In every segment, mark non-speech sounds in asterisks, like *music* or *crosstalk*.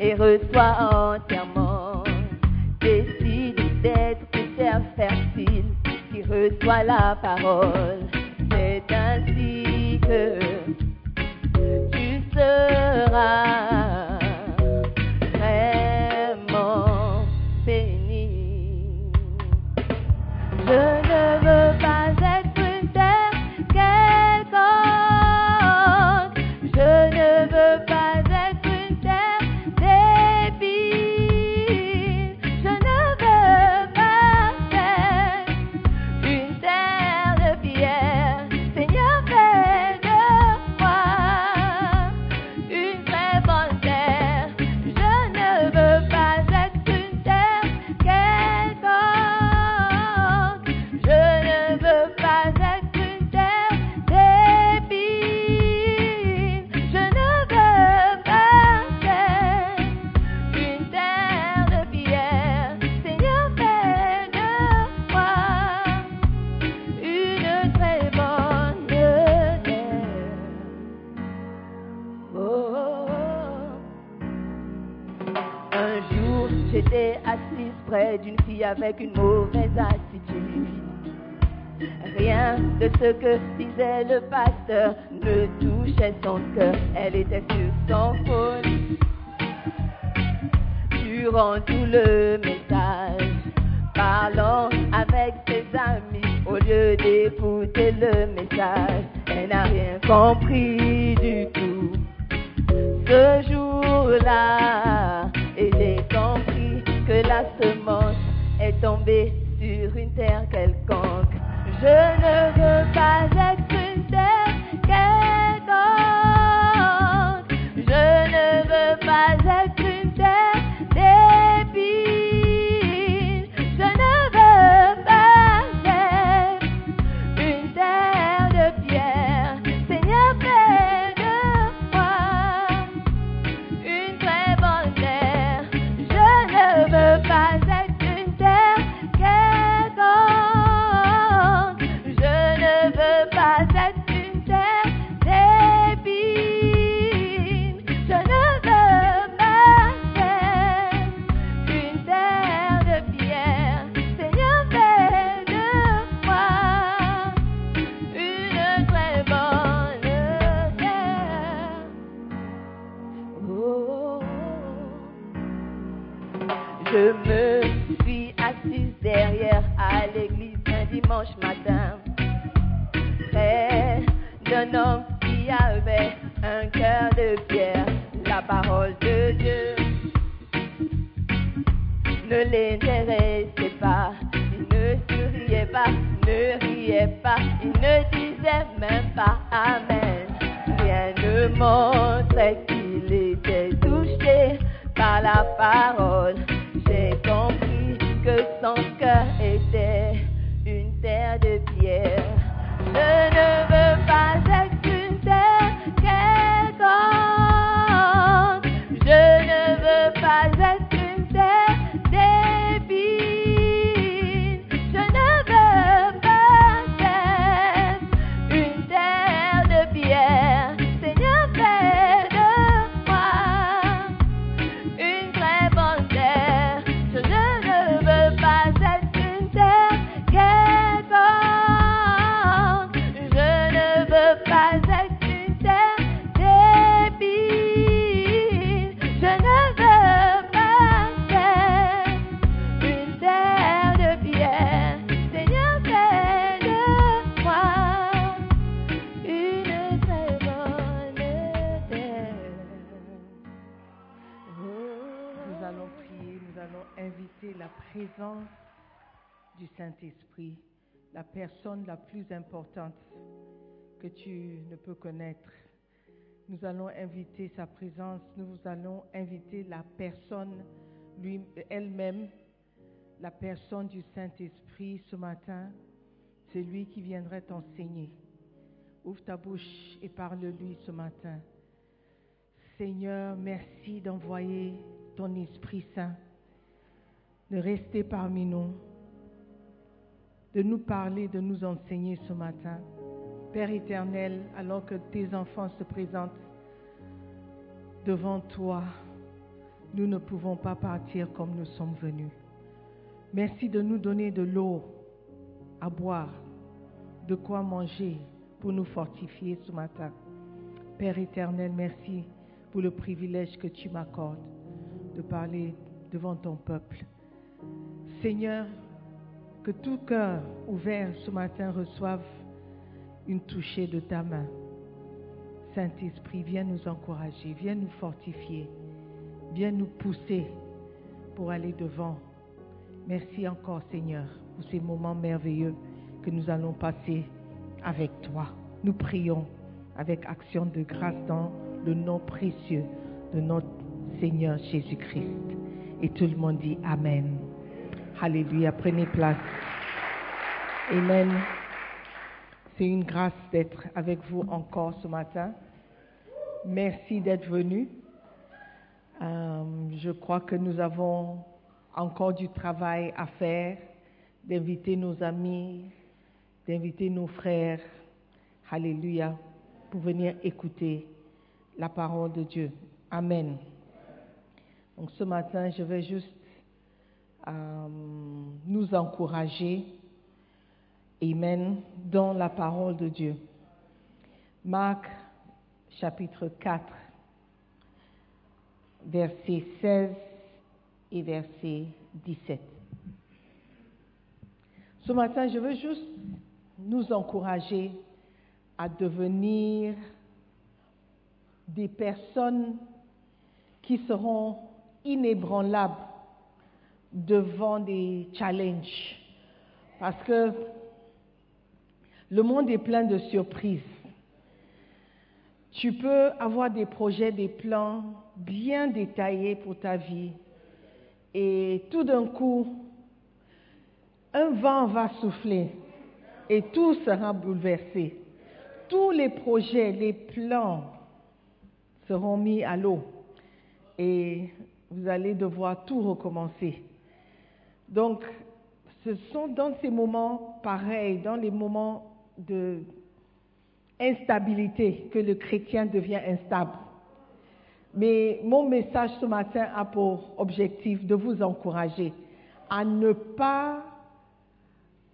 Et reçois entièrement. Décide d'être une terre fertile qui reçoit la parole. C'est ainsi que tu seras d'une fille avec une mauvaise attitude. Rien de ce que disait le pasteur ne touchait son cœur. Elle était sur son phone durant tout le message, parlant avec ses amis au lieu d'écouter le message. Elle n'a rien compris du tout. Ce jour-là, la semence est tombée sur une terre quelconque. Je ne veux du Saint-Esprit, la personne la plus importante que tu ne peux connaître. Nous allons inviter sa présence, nous allons inviter la personne elle-même, la personne du Saint-Esprit ce matin. C'est lui qui viendrait t'enseigner. Ouvre ta bouche et parle-lui ce matin. Seigneur, merci d'envoyer ton Esprit Saint, de rester parmi nous, de nous parler, de nous enseigner ce matin. Père éternel, alors que tes enfants se présentent devant toi, nous ne pouvons pas partir comme nous sommes venus. Merci de nous donner de l'eau à boire, de quoi manger pour nous fortifier ce matin. Père éternel, merci pour le privilège que tu m'accordes de parler devant ton peuple. Seigneur, que tout cœur ouvert ce matin reçoive une touchée de ta main. Saint-Esprit, viens nous encourager, viens nous fortifier, viens nous pousser pour aller devant. Merci encore, Seigneur, pour ces moments merveilleux que nous allons passer avec toi. Nous prions avec action de grâce dans le nom précieux de notre Seigneur Jésus-Christ. Et tout le monde dit Amen. Alléluia. Prenez place. Amen. C'est une grâce d'être avec vous encore ce matin. Merci d'être venu. Euh, je crois que nous avons encore du travail à faire, d'inviter nos amis, d'inviter nos frères. Alléluia. Pour venir écouter la parole de Dieu. Amen. Donc ce matin, je vais juste euh, nous encourager, Amen, dans la parole de Dieu. Marc chapitre 4, verset 16 et verset 17. Ce matin, je veux juste nous encourager à devenir des personnes qui seront inébranlables devant des challenges. Parce que le monde est plein de surprises. Tu peux avoir des projets, des plans bien détaillés pour ta vie. Et tout d'un coup, un vent va souffler et tout sera bouleversé. Tous les projets, les plans seront mis à l'eau et vous allez devoir tout recommencer. Donc, ce sont dans ces moments pareils, dans les moments de instabilité, que le chrétien devient instable. Mais mon message ce matin a pour objectif de vous encourager à ne pas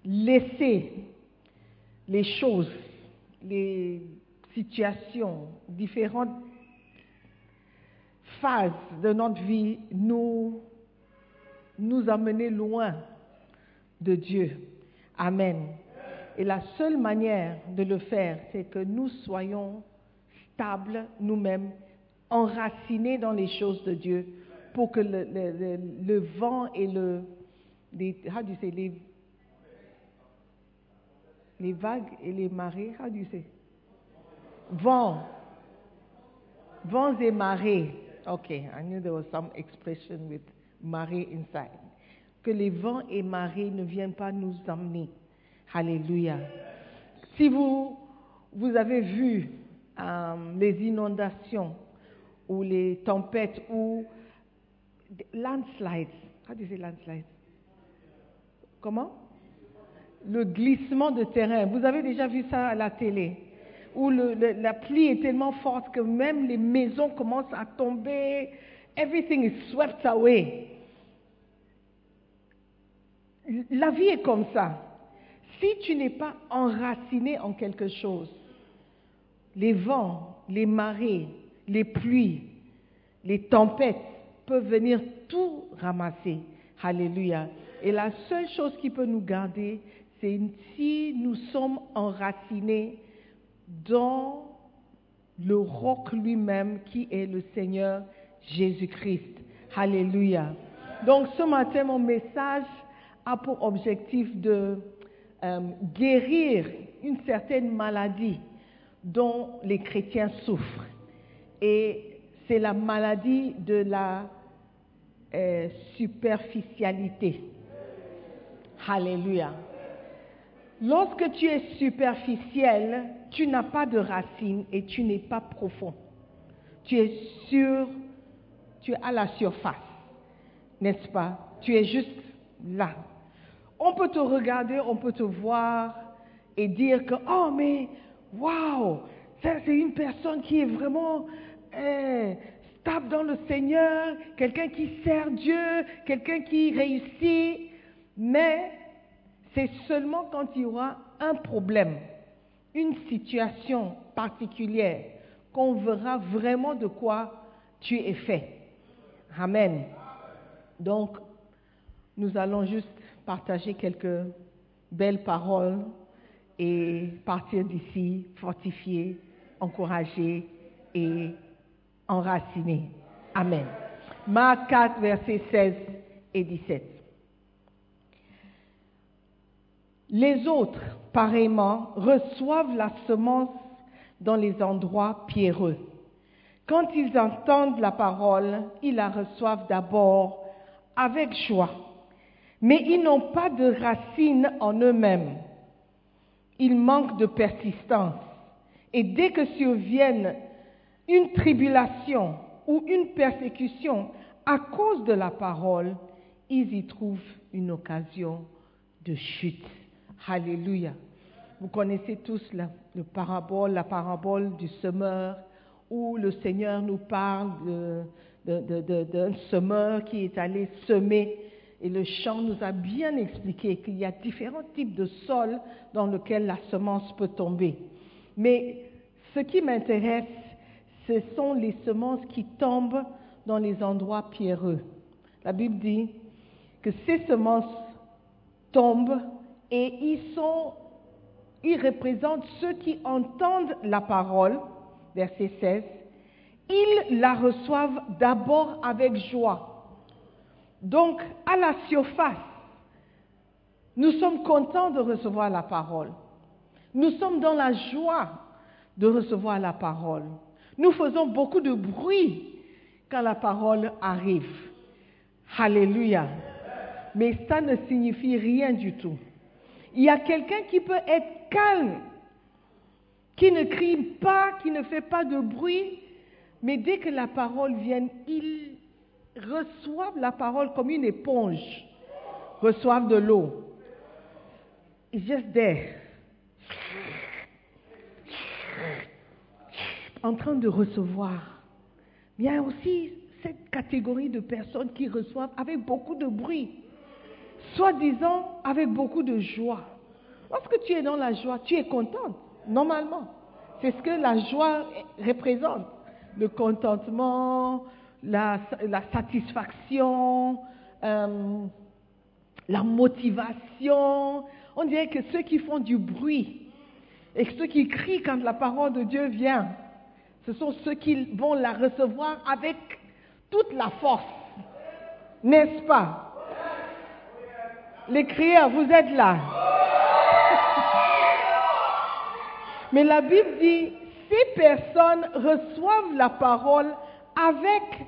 laisser les choses, les situations, différentes phases de notre vie nous, nous amener loin de Dieu. Amen. Et la seule manière de le faire, c'est que nous soyons stables nous-mêmes, enracinés dans les choses de Dieu, pour que le, vent et le, les, les, les vagues et les marées, how do you say? Vent, vents et marées. Okay, I knew there was some expression with marée inside. Que les vents et marées ne viennent pas nous emmener. Alléluia. Si vous, vous avez vu euh, les inondations ou les tempêtes ou des landslides, how do you say landslides? Comment? Le glissement de terrain. Vous avez déjà vu ça à la télé où la pluie est tellement forte que même les maisons commencent à tomber. Everything is swept away. La vie est comme ça. Si tu n'es pas enraciné en quelque chose, les vents, les marées, les pluies, les tempêtes peuvent venir tout ramasser. Alléluia. Et la seule chose qui peut nous garder, c'est si nous sommes enracinés dans le roc lui-même qui est le Seigneur Jésus-Christ. Alléluia. Donc ce matin, mon message a pour objectif de euh, guérir une certaine maladie dont les chrétiens souffrent. Et c'est la maladie de la euh, superficialité. Alléluia. Lorsque tu es superficiel, tu n'as pas de racines et tu n'es pas profond. Tu es sur, tu es à la surface, n'est-ce pas? Tu es juste là. On peut te regarder, on peut te voir et dire que oh mais waouh, c'est une personne qui est vraiment euh, stable dans le Seigneur, quelqu'un qui sert Dieu, quelqu'un qui réussit, mais c'est seulement quand il y aura un problème, une situation particulière, qu'on verra vraiment de quoi tu es fait. Amen. Donc, nous allons juste partager quelques belles paroles et partir d'ici fortifiés, encouragés et enracinés. Amen. Marc 4, versets 16 et 17. Les autres, pareillement, reçoivent la semence dans les endroits pierreux. Quand ils entendent la parole, ils la reçoivent d'abord avec joie, mais ils n'ont pas de racines en eux-mêmes. Ils manquent de persistance. Et dès que survienne une tribulation ou une persécution à cause de la parole, ils y trouvent une occasion de chute. Alléluia. Vous connaissez tous la, le parabole, la parabole du semeur, où le Seigneur nous parle d'un semeur qui est allé semer. Et le chant nous a bien expliqué qu'il y a différents types de sols dans lesquels la semence peut tomber. Mais ce qui m'intéresse, ce sont les semences qui tombent dans les endroits pierreux. La Bible dit que ces semences tombent et ils sont, ils représentent ceux qui entendent la parole, verset 16, ils la reçoivent d'abord avec joie. Donc, à la surface, nous sommes contents de recevoir la parole. Nous sommes dans la joie de recevoir la parole. Nous faisons beaucoup de bruit quand la parole arrive. Alléluia. Mais ça ne signifie rien du tout. Il y a quelqu'un qui peut être calme, qui ne crie pas, qui ne fait pas de bruit, mais dès que la parole vient, il reçoivent la parole comme une éponge, reçoivent de l'eau. It's just there. En train de recevoir. Il y a aussi cette catégorie de personnes qui reçoivent avec beaucoup de bruit, soi-disant avec beaucoup de joie. Lorsque tu es dans la joie, tu es contente, normalement. C'est ce que la joie représente. Le contentement, la, satisfaction, euh, la motivation. On dirait que ceux qui font du bruit et ceux qui crient quand la parole de Dieu vient, ce ce sont ceux qui vont la recevoir avec toute la force. N'est-ce pas? Les crieurs, vous êtes là. *laughs* Mais la Bible dit, ces personnes reçoivent la parole avec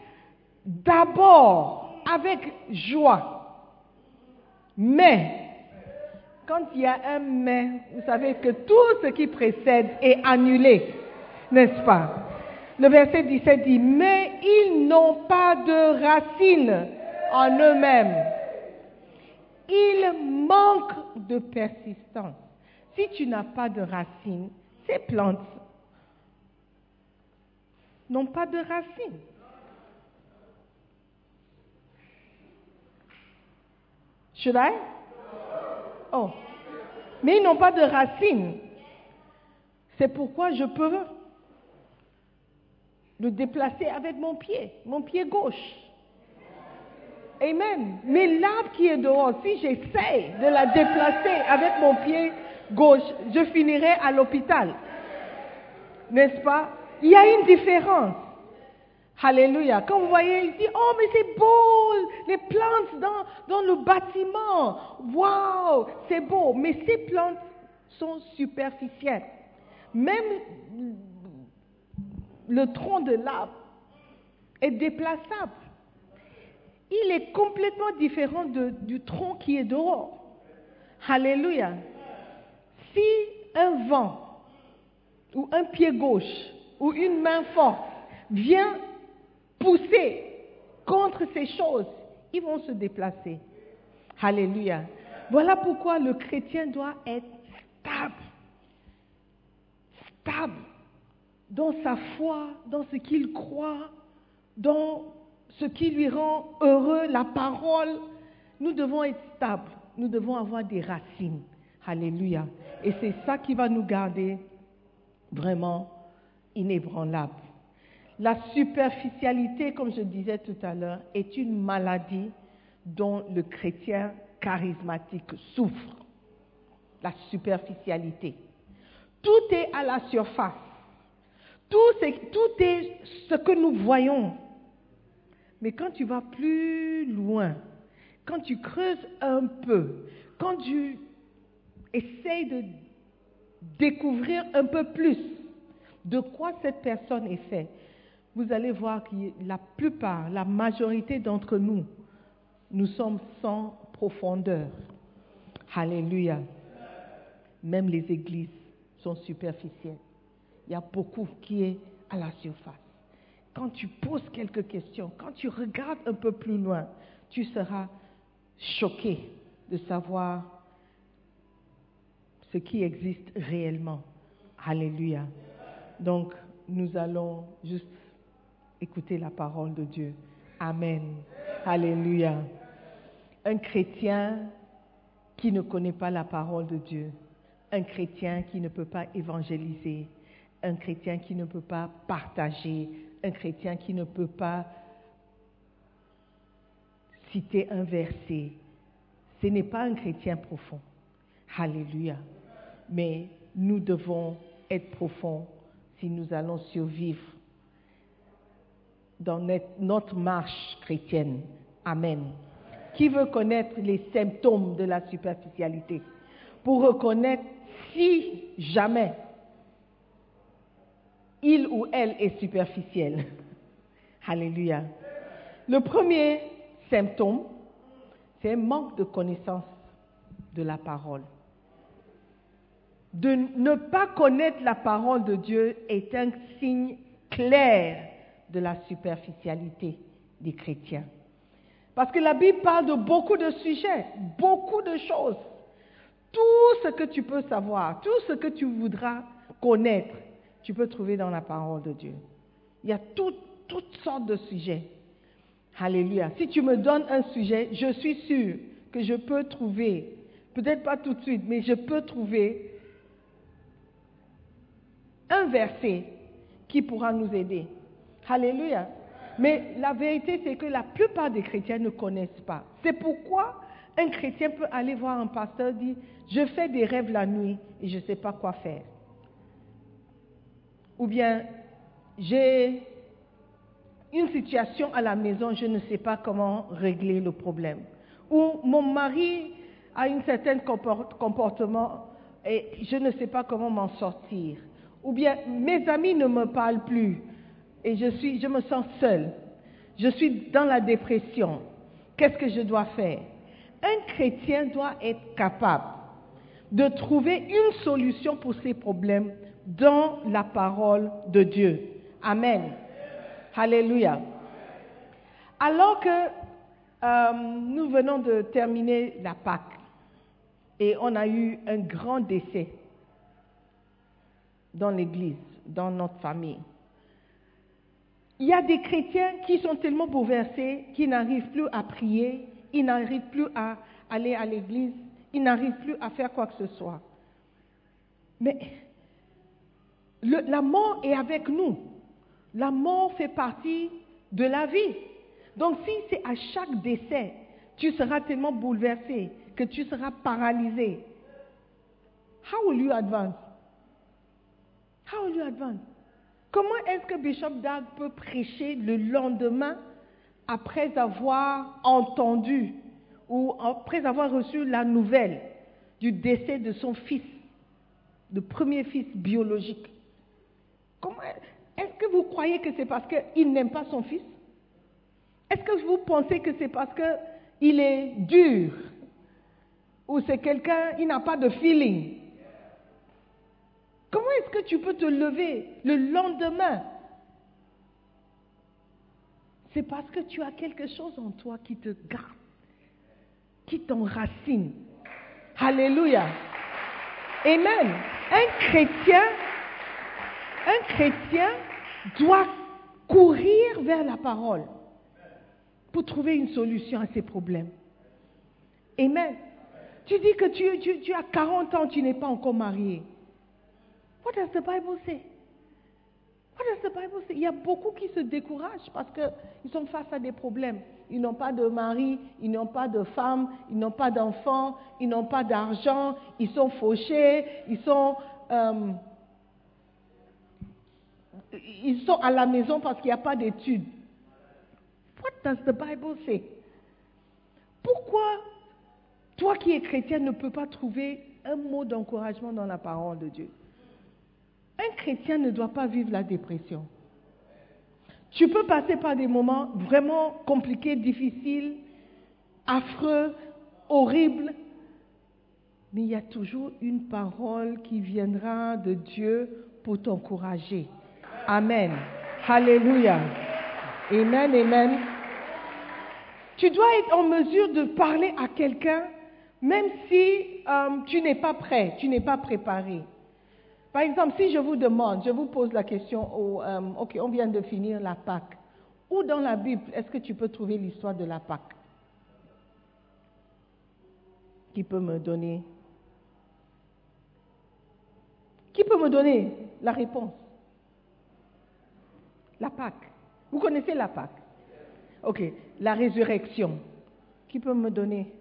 d'abord, avec joie. Mais, quand il y a un mais, vous savez que tout ce qui précède est annulé, n'est-ce pas? Le verset 17 dit, mais ils n'ont pas de racines en eux-mêmes. Ils manquent de persistance. Si tu n'as pas de racines, ces plantes n'ont pas de racines. Should I? Oh. Mais ils n'ont pas de racines. C'est pourquoi je peux le déplacer avec mon pied, mon pied gauche. Amen. Mais l'arbre qui est dehors, si j'essaie de la déplacer avec mon pied gauche, je finirai à l'hôpital. N'est-ce pas? Il y a une différence. Alléluia. Quand vous voyez, il dit, oh mais c'est beau, les plantes dans, le bâtiment. Waouh, c'est beau. Mais ces plantes sont superficielles. Même le tronc de l'arbre est déplaçable. Il est complètement différent du tronc qui est dehors. Alléluia. Si un vent ou un pied gauche ou une main forte vient pousser contre ces choses, ils vont se déplacer. Alléluia. Voilà pourquoi le chrétien doit être stable. Stable dans sa foi, dans ce qu'il croit, dans ce qui lui rend heureux, la parole. Nous devons être stables. Nous devons avoir des racines. Alléluia. Et c'est ça qui va nous garder vraiment inébranlables. La superficialité, comme je disais tout à l'heure, est une maladie dont le chrétien charismatique souffre. La superficialité. Tout est à la surface. Tout, c'est- tout est ce que nous voyons. Mais quand tu vas plus loin, quand tu creuses un peu, quand tu essayes de découvrir un peu plus de quoi cette personne est faite, vous allez voir que la plupart, la majorité d'entre nous, nous sommes sans profondeur. Alléluia. Même les églises sont superficielles. Il y a beaucoup qui est à la surface. Quand tu poses quelques questions, quand tu regardes un peu plus loin, tu seras choqué de savoir ce qui existe réellement. Alléluia. Donc, nous allons juste écouter la parole de Dieu. Amen. Alléluia. Un chrétien qui ne connaît pas la parole de Dieu, un chrétien qui ne peut pas évangéliser, un chrétien qui ne peut pas partager, un chrétien qui ne peut pas citer un verset, ce n'est pas un chrétien profond. Alléluia. Mais nous devons être profonds si nous allons survivre dans notre- marche chrétienne. Amen. Qui veut connaître les symptômes de la superficialité pour reconnaître si jamais il ou elle est superficielle? *laughs* Alléluia. Le premier symptôme, c'est un manque de connaissance de la parole. De ne pas connaître la parole de Dieu est un signe clair de la superficialité des chrétiens. Parce que la Bible parle de beaucoup de sujets, beaucoup de choses. Tout ce que tu peux savoir, tout ce que tu voudras connaître, tu peux trouver dans la parole de Dieu. Il y a tout- toutes sortes de sujets. Alléluia. Si tu me donnes un sujet, je suis sûr que je peux trouver, peut-être pas tout de suite, mais je peux trouver un verset qui pourra nous aider. Alléluia. Mais la vérité, c'est que la plupart des chrétiens ne connaissent pas. C'est pourquoi un chrétien peut aller voir un pasteur et dire, je fais des rêves la nuit et je ne sais pas quoi faire. Ou bien, j'ai une situation à la maison, je ne sais pas comment régler le problème. Ou mon mari a un certain comportement et je ne sais pas comment m'en sortir. Ou bien mes amis ne me parlent plus et je, suis, je me sens seule. Je suis dans la dépression. Qu'est-ce que je dois faire? Un chrétien doit être capable de trouver une solution pour ses problèmes dans la parole de Dieu. Amen. Alléluia. Alors que euh, nous venons de terminer la Pâque et on a eu un grand décès dans l'Église, dans notre famille. Il y a des chrétiens qui sont tellement bouleversés qu'ils n'arrivent plus à prier, ils n'arrivent plus à aller à l'église, ils n'arrivent plus à faire quoi que ce soit. Mais la mort est avec nous. La mort fait partie de la vie. Donc si c'est à chaque décès, tu seras tellement bouleversé que tu seras paralysé. How will you advance? Comment est-ce que Bishop Dag peut prêcher le lendemain après avoir entendu ou après avoir reçu la nouvelle du décès de son fils, le premier fils biologique? Comment Est-ce que vous croyez que c'est parce qu'il n'aime pas son fils? Est-ce que vous pensez que c'est parce qu'il est dur Ou c'est quelqu'un, il n'a pas de feeling? Comment est-ce que tu peux te lever le lendemain? C'est parce que tu as quelque chose en toi qui te garde, qui t'enracine. Alléluia. Amen. Un chrétien, un chrétien doit courir vers la parole pour trouver une solution à ses problèmes. Amen. Tu dis que tu, as 40 ans, tu n'es pas encore marié. What does the Bible say? What does the Bible say? Il y a beaucoup qui se découragent parce qu'ils sont face à des problèmes. Ils n'ont pas de mari, ils n'ont pas de femme, ils n'ont pas d'enfants, ils n'ont pas d'argent, ils sont fauchés, ils sont, euh, ils sont à la maison parce qu'il n'y a pas d'études. What does the Bible say? Pourquoi toi qui es chrétien ne peux pas trouver un mot d'encouragement dans la parole de Dieu? Un chrétien ne doit pas vivre la dépression. Tu peux passer par des moments vraiment compliqués, difficiles, affreux, horribles, mais il y a toujours une parole qui viendra de Dieu pour t'encourager. Amen. Alléluia. Amen, amen. Tu dois être en mesure de parler à quelqu'un même si euh, tu n'es pas prêt, tu n'es pas préparé. Par exemple, si je vous demande, je vous pose la question, euh, ok, on vient de finir la Pâque. Où dans la Bible est-ce que tu peux trouver l'histoire de la Pâque Qui peut me donner? Qui peut me donner la réponse? La Pâque. Vous connaissez la Pâque? Ok, la résurrection. Qui peut me donner?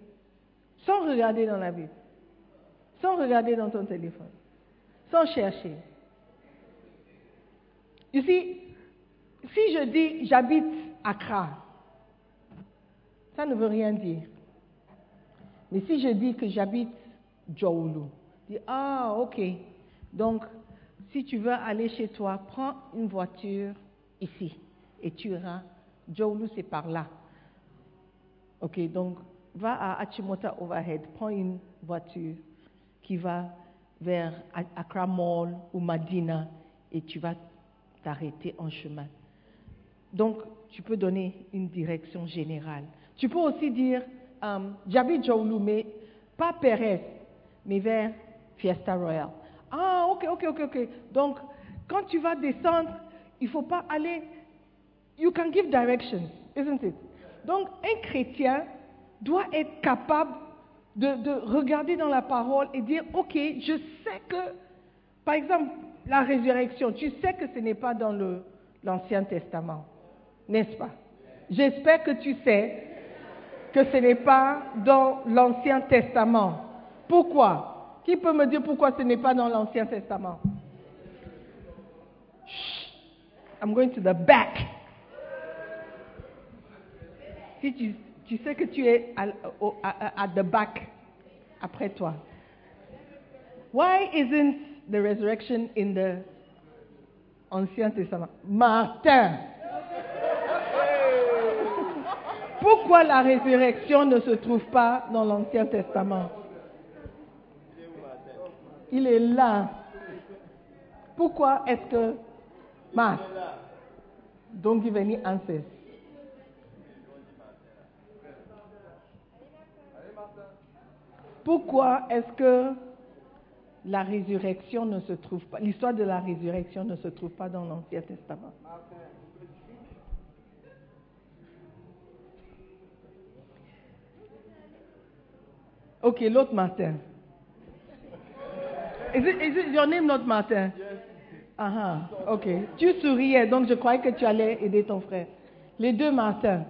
Sans regarder dans la Bible. Sans regarder dans ton téléphone sans chercher. Ici, si je dis j'habite Accra, ça ne veut rien dire. Mais si je dis que j'habite Djoulu, dis ah ok. Donc, si tu veux aller chez toi, prends une voiture ici et tu iras. Djoulu, c'est par là. Ok, donc va à Achimota Overhead, prends une voiture qui va vers Accra Mall ou Madina et tu vas t'arrêter en chemin. Donc, tu peux donner une direction générale. Tu peux aussi dire, um, j'habite mais pas Perez, mais vers Fiesta Royal. Ah, ok, ok, ok, ok. Donc, quand tu vas descendre, il ne faut pas aller. You can give directions, isn't it? Donc, un chrétien doit être capable de, regarder dans la parole et dire, OK, je sais que, par exemple, la résurrection, tu sais que ce n'est pas dans l'Ancien Testament, n'est-ce pas? J'espère que tu sais que ce n'est pas dans l'Ancien Testament. Pourquoi? Qui peut me dire pourquoi ce n'est pas dans l'Ancien Testament? I'm going to the back. Si tu, tu sais que tu es à, au- à- à- the back, après toi. Why isn't the resurrection in the Ancien Testament? Martin. Pourquoi la résurrection ne se trouve pas dans l'Ancien Testament? Il est là. Pourquoi est-ce que Mars? Don't give any answers. Pourquoi est-ce que la résurrection ne se trouve pas, l'histoire de la résurrection ne se trouve pas dans l'Ancien Testament? Ok, l'autre Martin. Is it, is it your name not Martin? Ah, ah, ok. Tu souriais, donc je croyais que tu allais aider ton frère. Les deux Martins.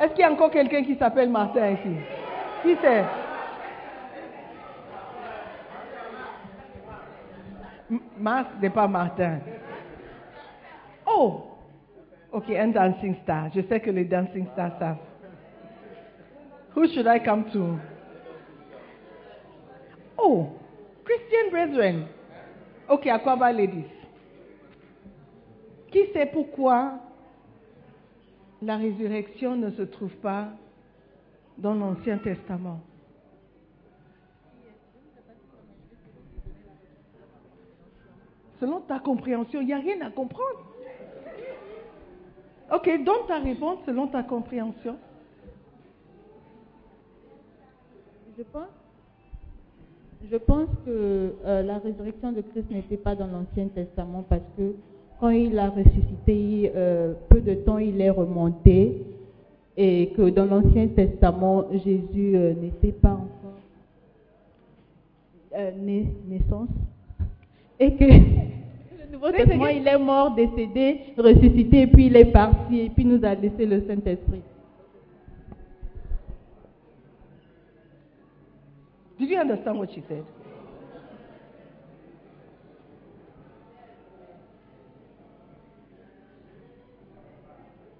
Est-ce qu'il y a encore quelqu'un qui s'appelle Martin ici? Qui c'est? Mars n'est pas Martin. Oh Ok, un dancing star. Je sais que les dancing stars savent. Who should I come to? Oh, Christian brethren. Ok, Aquaba ladies? Qui sait pourquoi la résurrection ne se trouve pas dans l'Ancien Testament? Selon ta compréhension, il n'y a rien à comprendre. Ok, donne ta réponse selon ta compréhension. Je pense, je pense que euh, la résurrection de Christ n'était pas dans l'Ancien Testament parce que quand il a ressuscité, euh, peu de temps il est remonté et que dans l'Ancien Testament, Jésus euh, n'était pas encore naissance et que le Nouveau Testament, il est mort, décédé, ressuscité et puis il est parti et puis nous a laissé le Saint-Esprit. Did you understand what she said?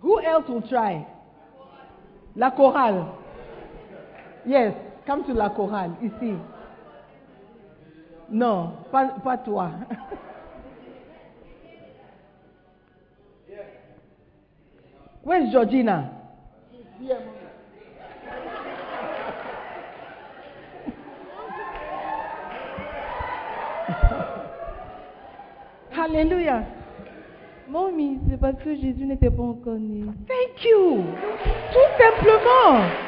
Who else will try? La chorale. Yes, come to la chorale, ici. Non, pas, pas toi. Where's Georgina? Hallelujah. Mommy, c'est parce que Jésus n'était pas encore né. Thank you. Tout simplement.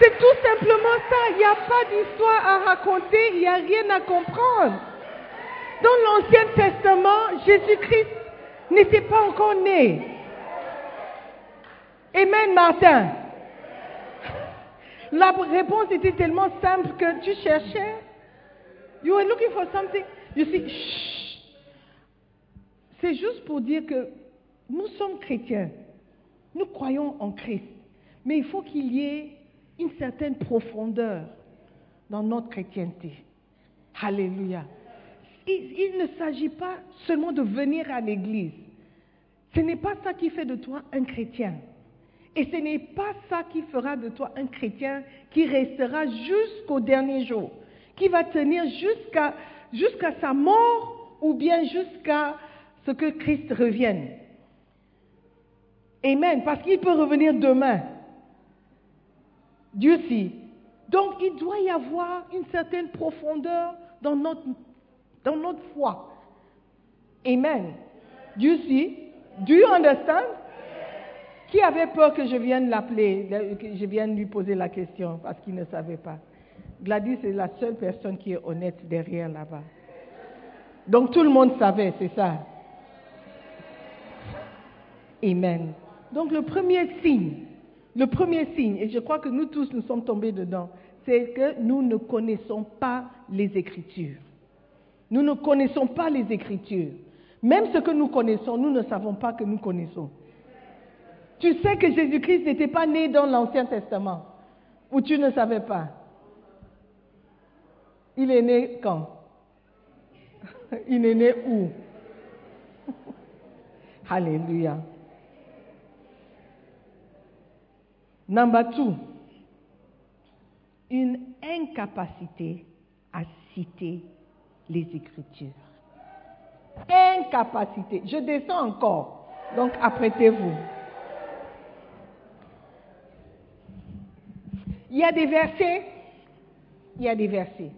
C'est tout simplement ça. Il n'y a pas d'histoire à raconter, il n'y a rien à comprendre. Dans l'Ancien Testament, Jésus-Christ n'était pas encore né. Amen, Martin. La réponse était tellement simple que tu cherchais. You were looking for something. You see. C'est juste pour dire que nous sommes chrétiens. Nous croyons en Christ. Mais il faut qu'il y ait une certaine profondeur dans notre chrétienté. Alléluia. Il, ne s'agit pas seulement de venir à l'église. Ce n'est pas ça qui fait de toi un chrétien. Et ce n'est pas ça qui fera de toi un chrétien qui restera jusqu'au dernier jour, qui va tenir jusqu'à jusqu'à sa mort ou bien jusqu'à ce que Christ revienne. Amen. Parce qu'il peut revenir demain. Dieu sait. Donc il doit y avoir une certaine profondeur dans notre, dans notre foi. Amen. Dieu sait. Do you understand? Qui avait peur que je vienne l'appeler, que je vienne lui poser la question parce qu'il ne savait pas? Gladys est la seule personne qui est honnête derrière là-bas. Donc tout le monde savait, c'est ça. Amen. Donc le premier signe, le premier signe, et je crois que nous tous nous sommes tombés dedans, c'est que nous ne connaissons pas les Écritures. Nous ne connaissons pas les Écritures. Même ce que nous connaissons, nous ne savons pas que nous connaissons. Tu sais que Jésus-Christ n'était pas né dans l'Ancien Testament, ou tu ne savais pas? Il est né quand? *laughs* Il est né où? *laughs* Alléluia. Number two, une incapacité à citer les Écritures. Incapacité. Je descends encore. Donc apprêtez-vous. Il y a des versets. Il y a des versets.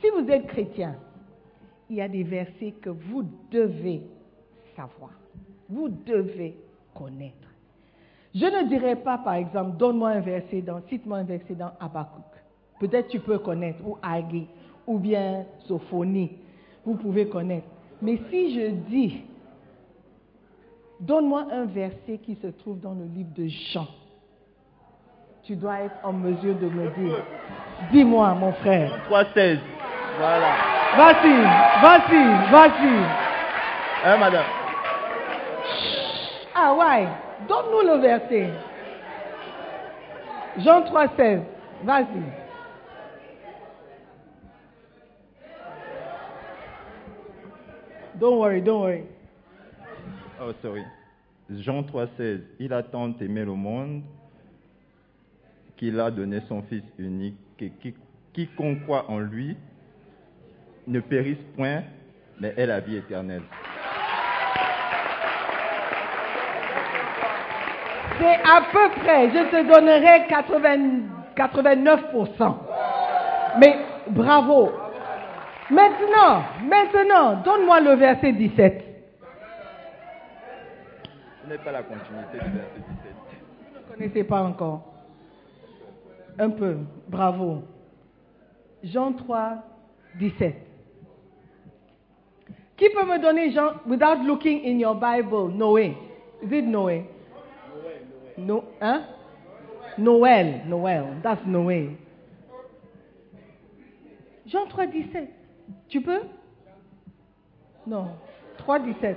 Si vous êtes chrétien, il y a des versets que vous devez savoir. Vous devez connaître. Je ne dirais pas, par exemple, donne-moi un verset dans, cite-moi un verset dans Habakkuk. Peut-être tu peux connaître, ou Agui, ou bien Sophonie. Vous pouvez connaître. Mais si je dis, donne-moi un verset qui se trouve dans le livre de Jean, tu dois être en mesure de me dire, dis-moi, mon frère. 3.16. Voilà. Vas-y, vas-y, vas-y. Hein, madame? Ah ouais, donne-nous le verset. Jean 3.16, vas-y. Don't worry, don't worry. Oh, sorry. Jean 3,16. Il a tant aimé le monde qu'il a donné son Fils unique, que qui- quiconque croit en lui ne périsse point, mais ait la vie éternelle. C'est à peu près, je te donnerai 80 89%. Mais bravo. Maintenant, maintenant, donne-moi le verset 17. Ce n'est pas la continuité du verset 17. Vous ne connaissez pas encore. Un peu, bravo. Jean 3, 17. Qui peut me donner Jean, without looking in your Bible, Noé? Is it Noé? No, hein? Noël, Noël, that's Noé. Jean 3, 17. Tu peux? Non. 3, 17.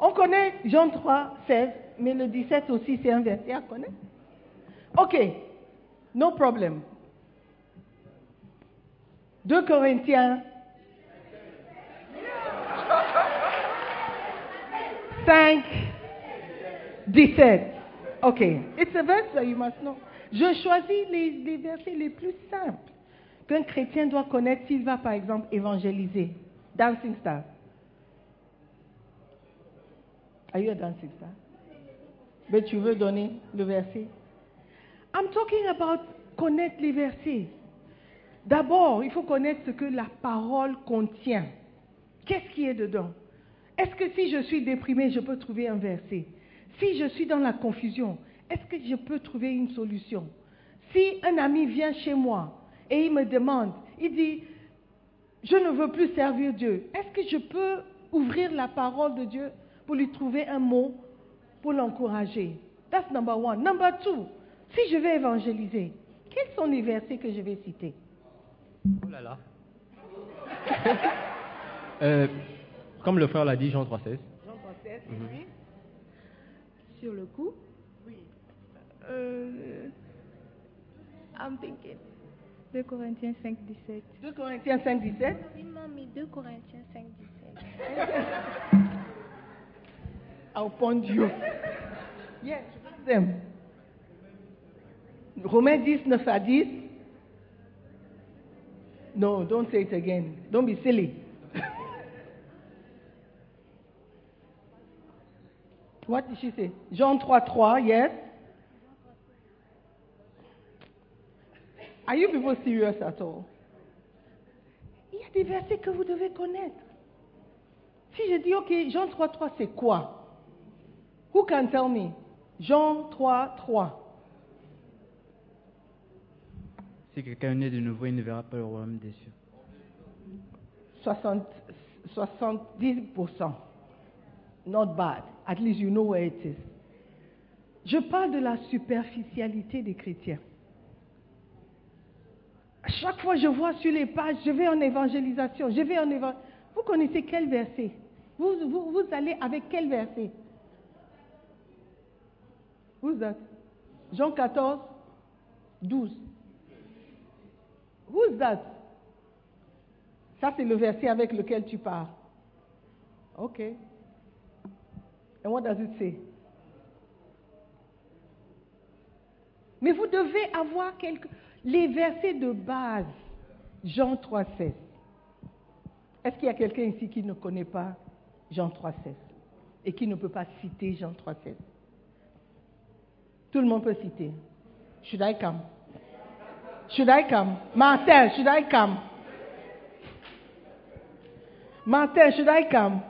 On connaît Jean 3, 16, mais le 17 aussi, c'est un verset à connaître. Ok, no problem. 2 Corinthiens 5, 17. Ok, it's a verse that you must know. Je choisis les, les versets les plus simples qu'un chrétien doit connaître s'il va, par exemple, évangéliser. Dancing Star. Are you a dancing star? Mais tu veux donner le verset? I'm talking about connaître les versets. D'abord, il faut connaître ce que la parole contient. Qu'est-ce qui est dedans? Est-ce que si je suis déprimé, je peux trouver un verset? Si je suis dans la confusion, est-ce que je peux trouver une solution? Si un ami vient chez moi et il me demande, il dit, je ne veux plus servir Dieu, est-ce que je peux ouvrir la parole de Dieu pour lui trouver un mot pour l'encourager? That's number one. Number two, si je vais évangéliser, quels sont les versets que je vais citer? Oh là là. *laughs* Euh, comme le frère l'a dit, Jean 3,16. Jean 3,16, oui. Sur le coup Oui. Euh, I'm thinking. 2 Corinthiens 5, 17. 2 Corinthiens 5, 17. Il m'a mis 2 Corinthiens 5, 17. I'll point you. Yes, them. Romains 10, 9 à 10. No, don't say it again. Don't be silly. What did she say? Jean 3, 3, yes. Are you people serious at all? Il y a des versets que vous devez connaître. Si je dis, OK, Jean 3, 3, c'est quoi? Who can tell me? Jean 3, 3. Si quelqu'un est né de nouveau, il ne verra pas le royaume des cieux. 60, 70%. Not bad. At least you know where it is. Je parle de la superficialité des chrétiens. Chaque fois je vois sur les pages, je vais en évangélisation, je vais en évangélisation. Vous connaissez quel verset? Vous, vous, vous allez avec quel verset? Jean 14, 12. Who's that? Ça, c'est le verset avec lequel tu pars. OK. And what does it say? Mais vous devez avoir les versets de base. Jean 3,16. Est-ce qu'il y a quelqu'un ici qui ne connaît pas Jean 3,16 et qui ne peut pas citer Jean 3,16 Tout le monde peut citer. Should I come? Should I come? Martin, should I come? Martin, should I come?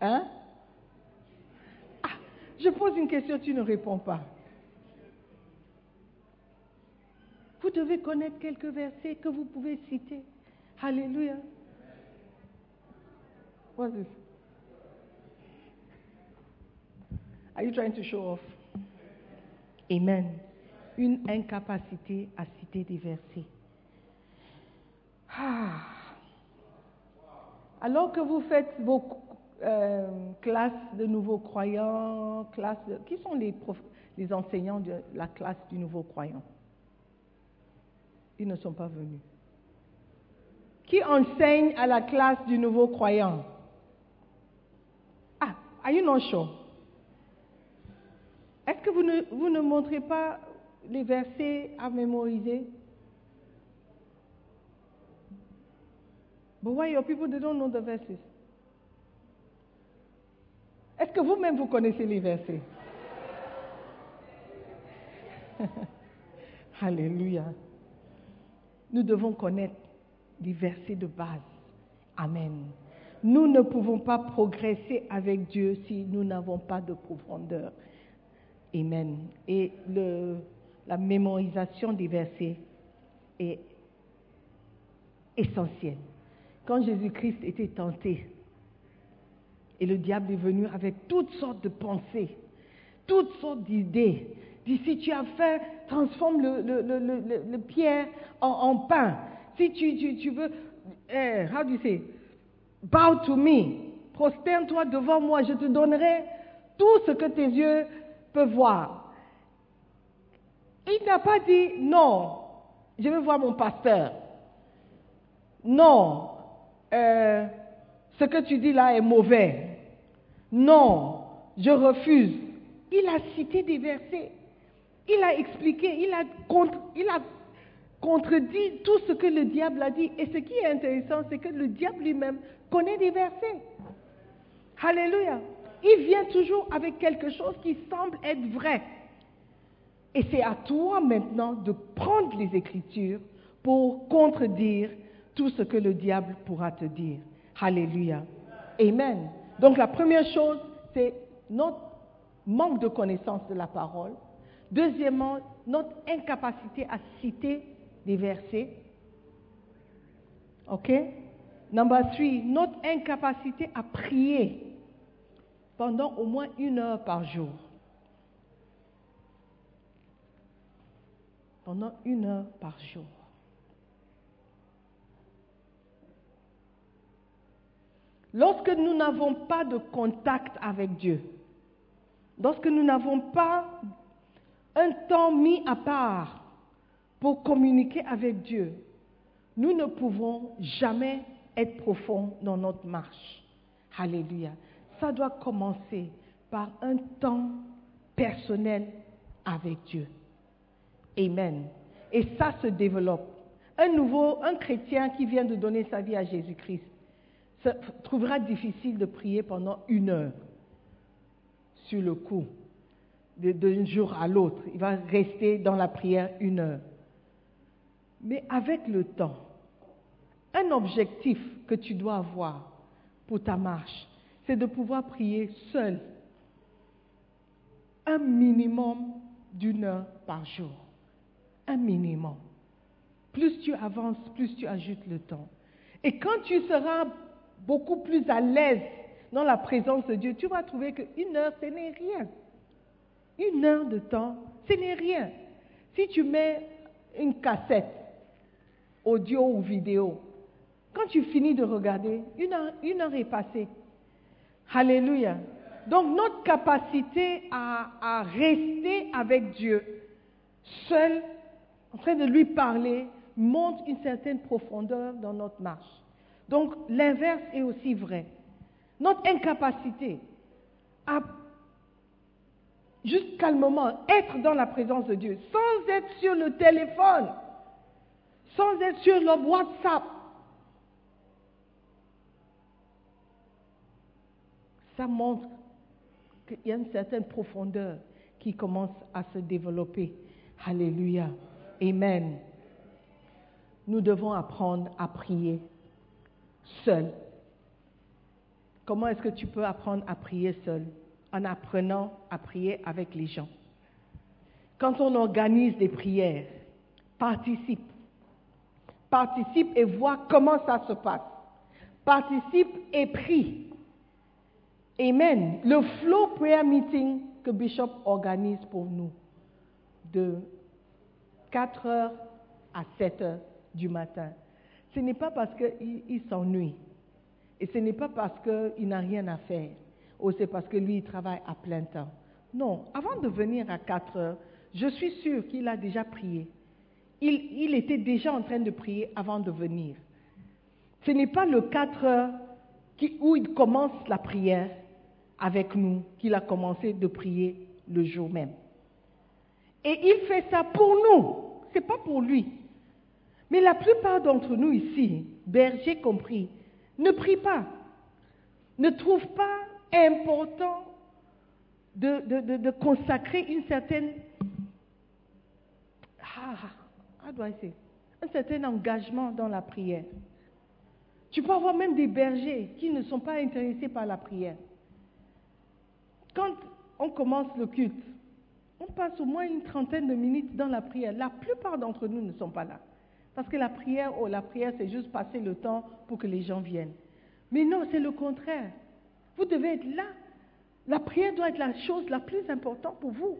Hein? Ah, je pose une question, tu ne réponds pas. Vous devez connaître quelques versets que vous pouvez citer. Alléluia. What's this? Are you trying to show off? Amen. Une incapacité à citer des versets. Ah. Alors que vous faites vos euh, classes de nouveaux croyants, classes de- qui sont les, prof- les enseignants de la classe du nouveau croyant? Ils ne sont pas venus. Qui enseigne à la classe du nouveau croyant? Ah, are you not sure? Est-ce que vous ne, vous ne montrez pas les versets à mémoriser? But why your people they know the verses? Est-ce que vous-même vous connaissez les versets? *laughs* Alléluia. Nous devons connaître les versets de base. Amen. Nous ne pouvons pas progresser avec Dieu si nous n'avons pas de profondeur. Amen. Et la mémorisation des versets est essentielle. Quand Jésus-Christ était tenté, et le diable est venu avec toutes sortes de pensées, toutes sortes d'idées. Dit, si tu as faim, transforme le, pierre en, pain. Si tu, veux, eh, how do you say, bow to me, prosterne-toi devant moi, je te donnerai tout ce que tes yeux peuvent voir. Il n'a pas dit, non, je vais voir mon pasteur. Non, euh, ce que tu dis là est mauvais. Non, je refuse. Il a cité des versets. Il a expliqué, il a, contre- il a contredit tout ce que le diable a dit. Et ce qui est intéressant, c'est que le diable lui-même connaît des versets. Alléluia. Il vient toujours avec quelque chose qui semble être vrai. Et c'est à toi maintenant de prendre les Écritures pour contredire tout ce que le diable pourra te dire. Alléluia. Amen. Donc la première chose, c'est notre manque de connaissance de la parole. Deuxièmement, notre incapacité à citer des versets. OK? Number three, notre incapacité à prier pendant au moins une heure par jour. Pendant une heure par jour. Lorsque nous n'avons pas de contact avec Dieu, lorsque nous n'avons pas un temps mis à part pour communiquer avec Dieu, nous ne pouvons jamais être profonds dans notre marche. Alléluia. Ça doit commencer par un temps personnel avec Dieu. Amen. Et ça se développe. Un nouveau, un chrétien qui vient de donner sa vie à Jésus-Christ trouvera difficile de prier pendant une heure sur le coup, d'un jour à l'autre. Il va rester dans la prière une heure. Mais avec le temps, un objectif que tu dois avoir pour ta marche, c'est de pouvoir prier seul un minimum d'une heure par jour. Un minimum. Plus tu avances, plus tu ajoutes le temps. Et quand tu seras beaucoup plus à l'aise dans la présence de Dieu, tu vas trouver qu'une heure, ce n'est rien. Une heure de temps, ce n'est rien. Si tu mets une cassette, audio ou vidéo, quand tu finis de regarder, une heure, est passée. Alléluia. Donc notre capacité à rester avec Dieu, seul, en train de lui parler, montre une certaine profondeur dans notre marche. Donc l'inverse est aussi vrai. notre incapacité à juste calmement être dans la présence de Dieu, sans être sur le téléphone, sans être sur le WhatsApp. Ça montre qu'il y a une certaine profondeur qui commence à se développer. Alléluia. Amen. Nous devons apprendre à prier seul. Comment est-ce que tu peux apprendre à prier seul? En apprenant à prier avec les gens. Quand on organise des prières, participe. Participe et vois comment ça se passe. Participe et prie. Amen. Le flow prayer meeting que Bishop organise pour nous de 4 heures à 7 heures du matin. Ce n'est pas parce qu'il s'ennuie. Et ce n'est pas parce qu'il n'a rien à faire. Ou c'est parce que lui, il travaille à plein temps. Non, avant de venir à 4 heures, je suis sûre qu'il a déjà prié. Il, était déjà en train de prier avant de venir. Ce n'est pas le 4 heures où il commence la prière avec nous qu'il a commencé de prier le jour même. Et il fait ça pour nous, ce n'est pas pour lui. Mais la plupart d'entre nous ici, bergers compris, ne prient pas, ne trouvent pas important de, de, de, de consacrer une certaine, ah, un certain engagement dans la prière. Tu peux avoir même des bergers qui ne sont pas intéressés par la prière. Quand on commence le culte, on passe au moins une trentaine de minutes dans la prière. La plupart d'entre nous ne sont pas là. Parce que la prière, oh, la prière, c'est juste passer le temps pour que les gens viennent. Mais non, c'est le contraire. Vous devez être là. La prière doit être la chose la plus importante pour vous.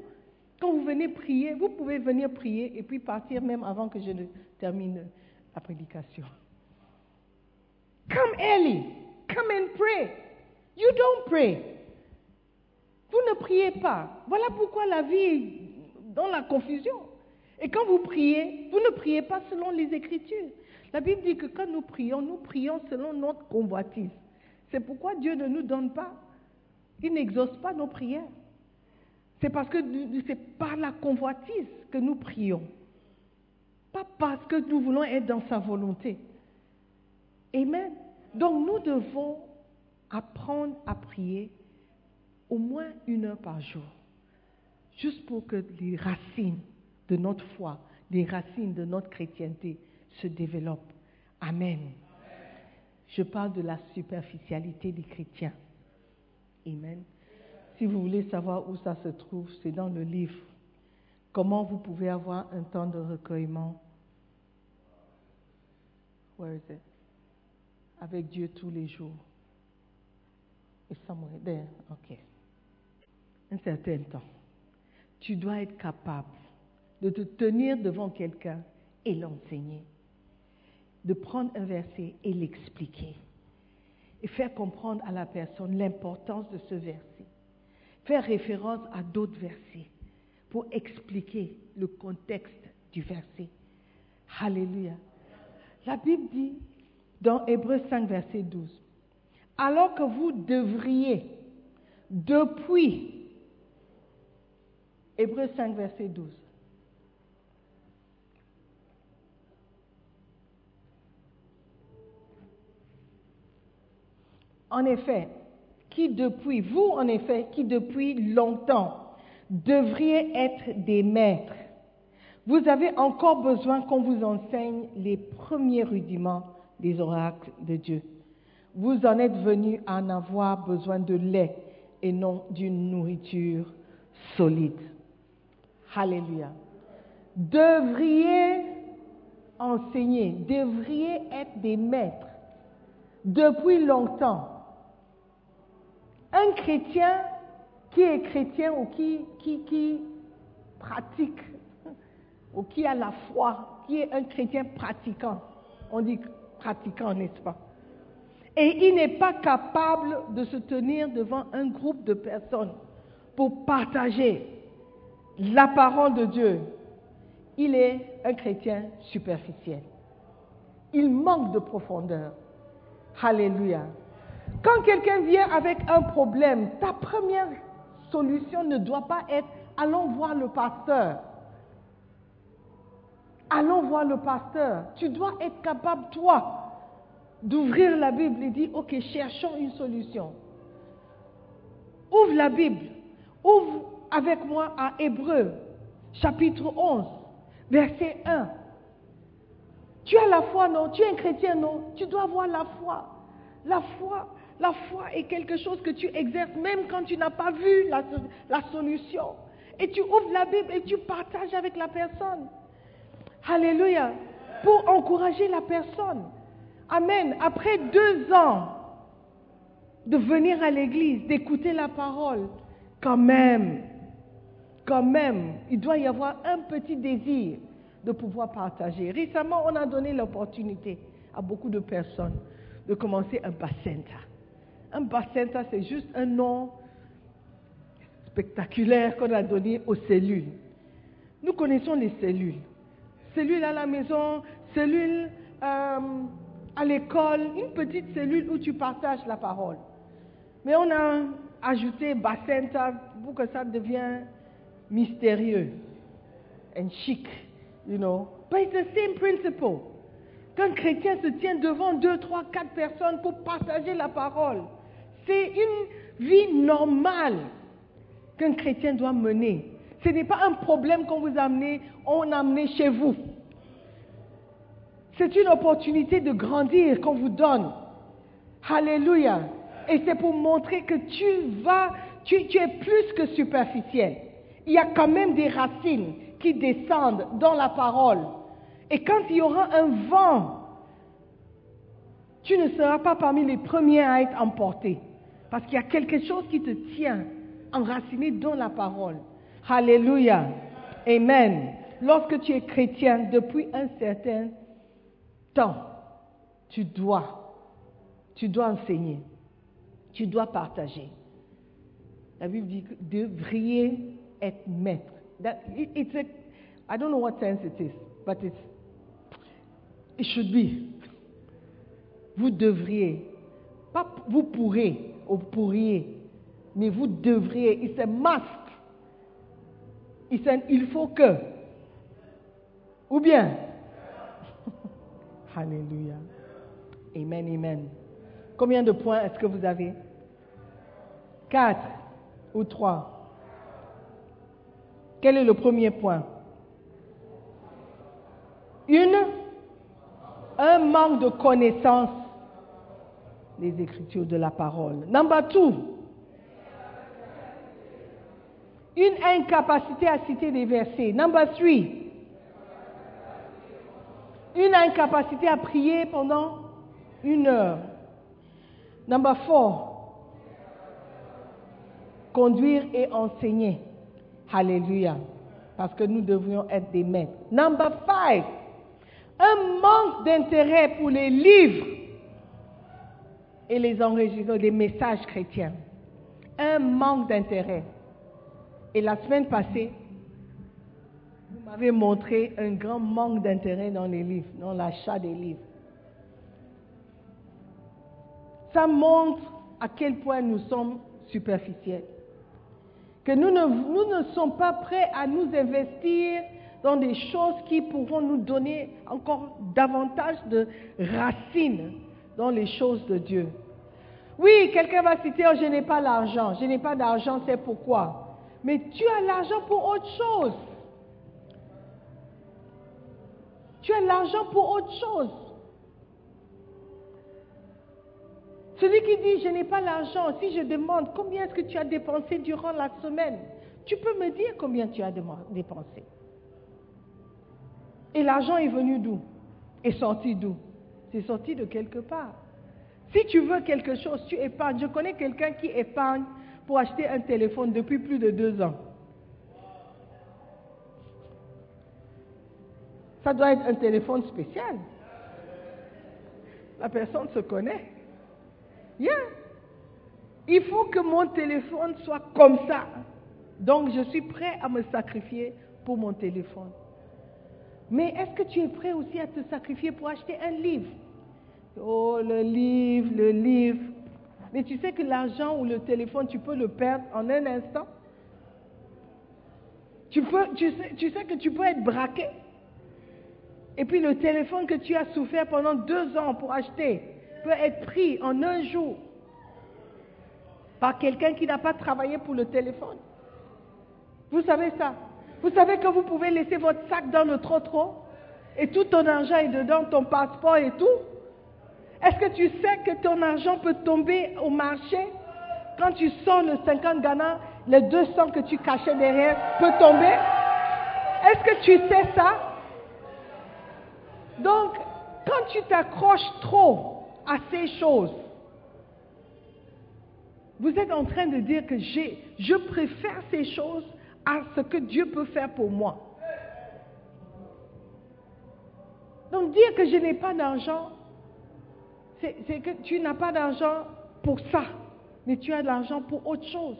Quand vous venez prier, vous pouvez venir prier et puis partir même avant que je ne termine la prédication. Come early. Come and pray. You don't pray. Vous ne priez pas. Voilà pourquoi la vie est dans la confusion. Et quand vous priez, vous ne priez pas selon les Écritures. La Bible dit que quand nous prions, nous prions selon notre convoitise. C'est pourquoi Dieu ne nous donne pas, il n'exauce pas nos prières. C'est parce que c'est par la convoitise que nous prions. Pas parce que nous voulons être dans sa volonté. Amen. Donc nous devons apprendre à prier au moins une heure par jour, juste pour que les racines de notre foi, les racines de notre chrétienté se développent. Amen. Je parle de la superficialité des chrétiens. Amen. Si vous voulez savoir où ça se trouve, c'est dans le livre. Comment vous pouvez avoir un temps de recueillement? Where is it? Avec Dieu tous les jours. Et somewhere there. OK. Un certain temps. Tu dois être capable de te tenir devant quelqu'un et l'enseigner. De prendre un verset et l'expliquer. Et faire comprendre à la personne l'importance de ce verset. Faire référence à d'autres versets pour expliquer le contexte du verset. Alléluia. La Bible dit dans Hébreu 5, verset 12, alors que vous devriez, depuis, Hébreu 5, verset 12, en effet, qui depuis, vous en effet, qui depuis longtemps devriez être des maîtres, vous avez encore besoin qu'on vous enseigne les premiers rudiments des oracles de Dieu. Vous en êtes venus à en avoir besoin de lait et non d'une nourriture solide. Alléluia. Devriez enseigner, devriez être des maîtres depuis longtemps un chrétien qui est chrétien ou qui, pratique, ou qui a la foi, qui est un chrétien pratiquant, on dit pratiquant, n'est-ce pas? Et il n'est pas capable de se tenir devant un groupe de personnes pour partager la parole de Dieu. Il est un chrétien superficiel. Il manque de profondeur. Alléluia. Quand quelqu'un vient avec un problème, ta première solution ne doit pas être allons voir le pasteur. Allons voir le pasteur. Tu dois être capable, toi, d'ouvrir la Bible et dire, OK, cherchons une solution. Ouvre la Bible. Ouvre avec moi à Hébreu, chapitre 11, verset 1. Tu as la foi, non? Tu es un chrétien, non? Tu dois avoir la foi. La foi, la foi est quelque chose que tu exerces même quand tu n'as pas vu la, solution. Et tu ouvres la Bible et tu partages avec la personne. Alléluia. Pour encourager la personne. Amen. Après deux ans de venir à l'église, d'écouter la parole, quand même, quand même, il doit y avoir un petit désir de pouvoir partager. Récemment, on a donné l'opportunité à beaucoup de personnes de commencer un bacenta. Un bacenta, c'est juste un nom spectaculaire qu'on a donné aux cellules. Nous connaissons les cellules. Cellules à la maison, cellules euh, à l'école, une petite cellule où tu partages la parole. Mais on a ajouté bacenta pour que ça devienne mystérieux et chic, you know. But it's the same principle. Qu'un chrétien se tient devant deux, trois, quatre personnes pour partager la parole, c'est une vie normale qu'un chrétien doit mener. Ce n'est pas un problème qu'on vous a amené, on a amené chez vous. C'est une opportunité de grandir qu'on vous donne. Alléluia. Et c'est pour montrer que tu vas, tu, tu es plus que superficiel. Il y a quand même des racines qui descendent dans la parole. Et quand il y aura un vent, tu ne seras pas parmi les premiers à être emporté. Parce qu'il y a quelque chose qui te tient enraciné dans la parole. Alléluia. Amen. Lorsque tu es chrétien depuis un certain temps, tu dois, tu dois enseigner, tu dois partager. La Bible dit que devriez être maître. It's a, I don't know what sense it is, but it's, it should be. Vous devriez, pas vous pourrez ou pourriez, mais vous devriez. It's a must. It's an il faut que. Ou bien. *laughs* Alléluia. Amen, amen. Combien de points est-ce que vous avez? Quatre ou trois? Quel est le premier point? Une, un manque de connaissance des Écritures de la parole. Number two, une incapacité à citer des versets. Number three, une incapacité à prier pendant une heure. Number four, conduire et enseigner. Alléluia. Parce que nous devrions être des maîtres. Number five, un manque d'intérêt pour les livres et les enregistrements, les messages chrétiens. Un manque d'intérêt. Et la semaine passée, vous m'avez montré un grand manque d'intérêt dans les livres, dans l'achat des livres. Ça montre à quel point nous sommes superficiels. Que nous ne, nous ne sommes pas prêts à nous investir dans des choses qui pourront nous donner encore davantage de racines dans les choses de Dieu. Oui, quelqu'un va citer, oh, je n'ai pas l'argent, je n'ai pas d'argent, c'est pourquoi? Mais tu as l'argent pour autre chose. Tu as l'argent pour autre chose. Celui qui dit, je n'ai pas l'argent, si je demande combien est-ce que tu as dépensé durant la semaine, tu peux me dire combien tu as dépensé. Et l'argent est venu d'où? Est sorti d'où? C'est sorti de quelque part. Si tu veux quelque chose, tu épargnes. Je connais quelqu'un qui épargne pour acheter un téléphone depuis plus de deux ans. Ça doit être un téléphone spécial. La personne se connaît. Il faut que mon téléphone soit comme ça. Donc je suis prêt à me sacrifier pour mon téléphone. Mais est-ce que tu es prêt aussi à te sacrifier pour acheter un livre? Oh, le livre, le livre. Mais tu sais que l'argent ou le téléphone, tu peux le perdre en un instant. Tu, peux, tu, sais, tu sais que tu peux être braqué. Et puis le téléphone que tu as souffert pendant deux ans pour acheter peut être pris en un jour par quelqu'un qui n'a pas travaillé pour le téléphone. Vous savez ça? Vous savez que vous pouvez laisser votre sac dans le trottoir et tout ton argent est dedans, ton passeport et tout. Est-ce que tu sais que ton argent peut tomber au marché? Quand tu sors le 50 Ghana, les 200 que tu cachais derrière peut tomber. Est-ce que tu sais ça? Donc, quand tu t'accroches trop à ces choses, vous êtes en train de dire que je préfère ces choses à ce que Dieu peut faire pour moi. Donc dire que je n'ai pas d'argent, c'est que tu n'as pas d'argent pour ça, mais tu as de l'argent pour autre chose.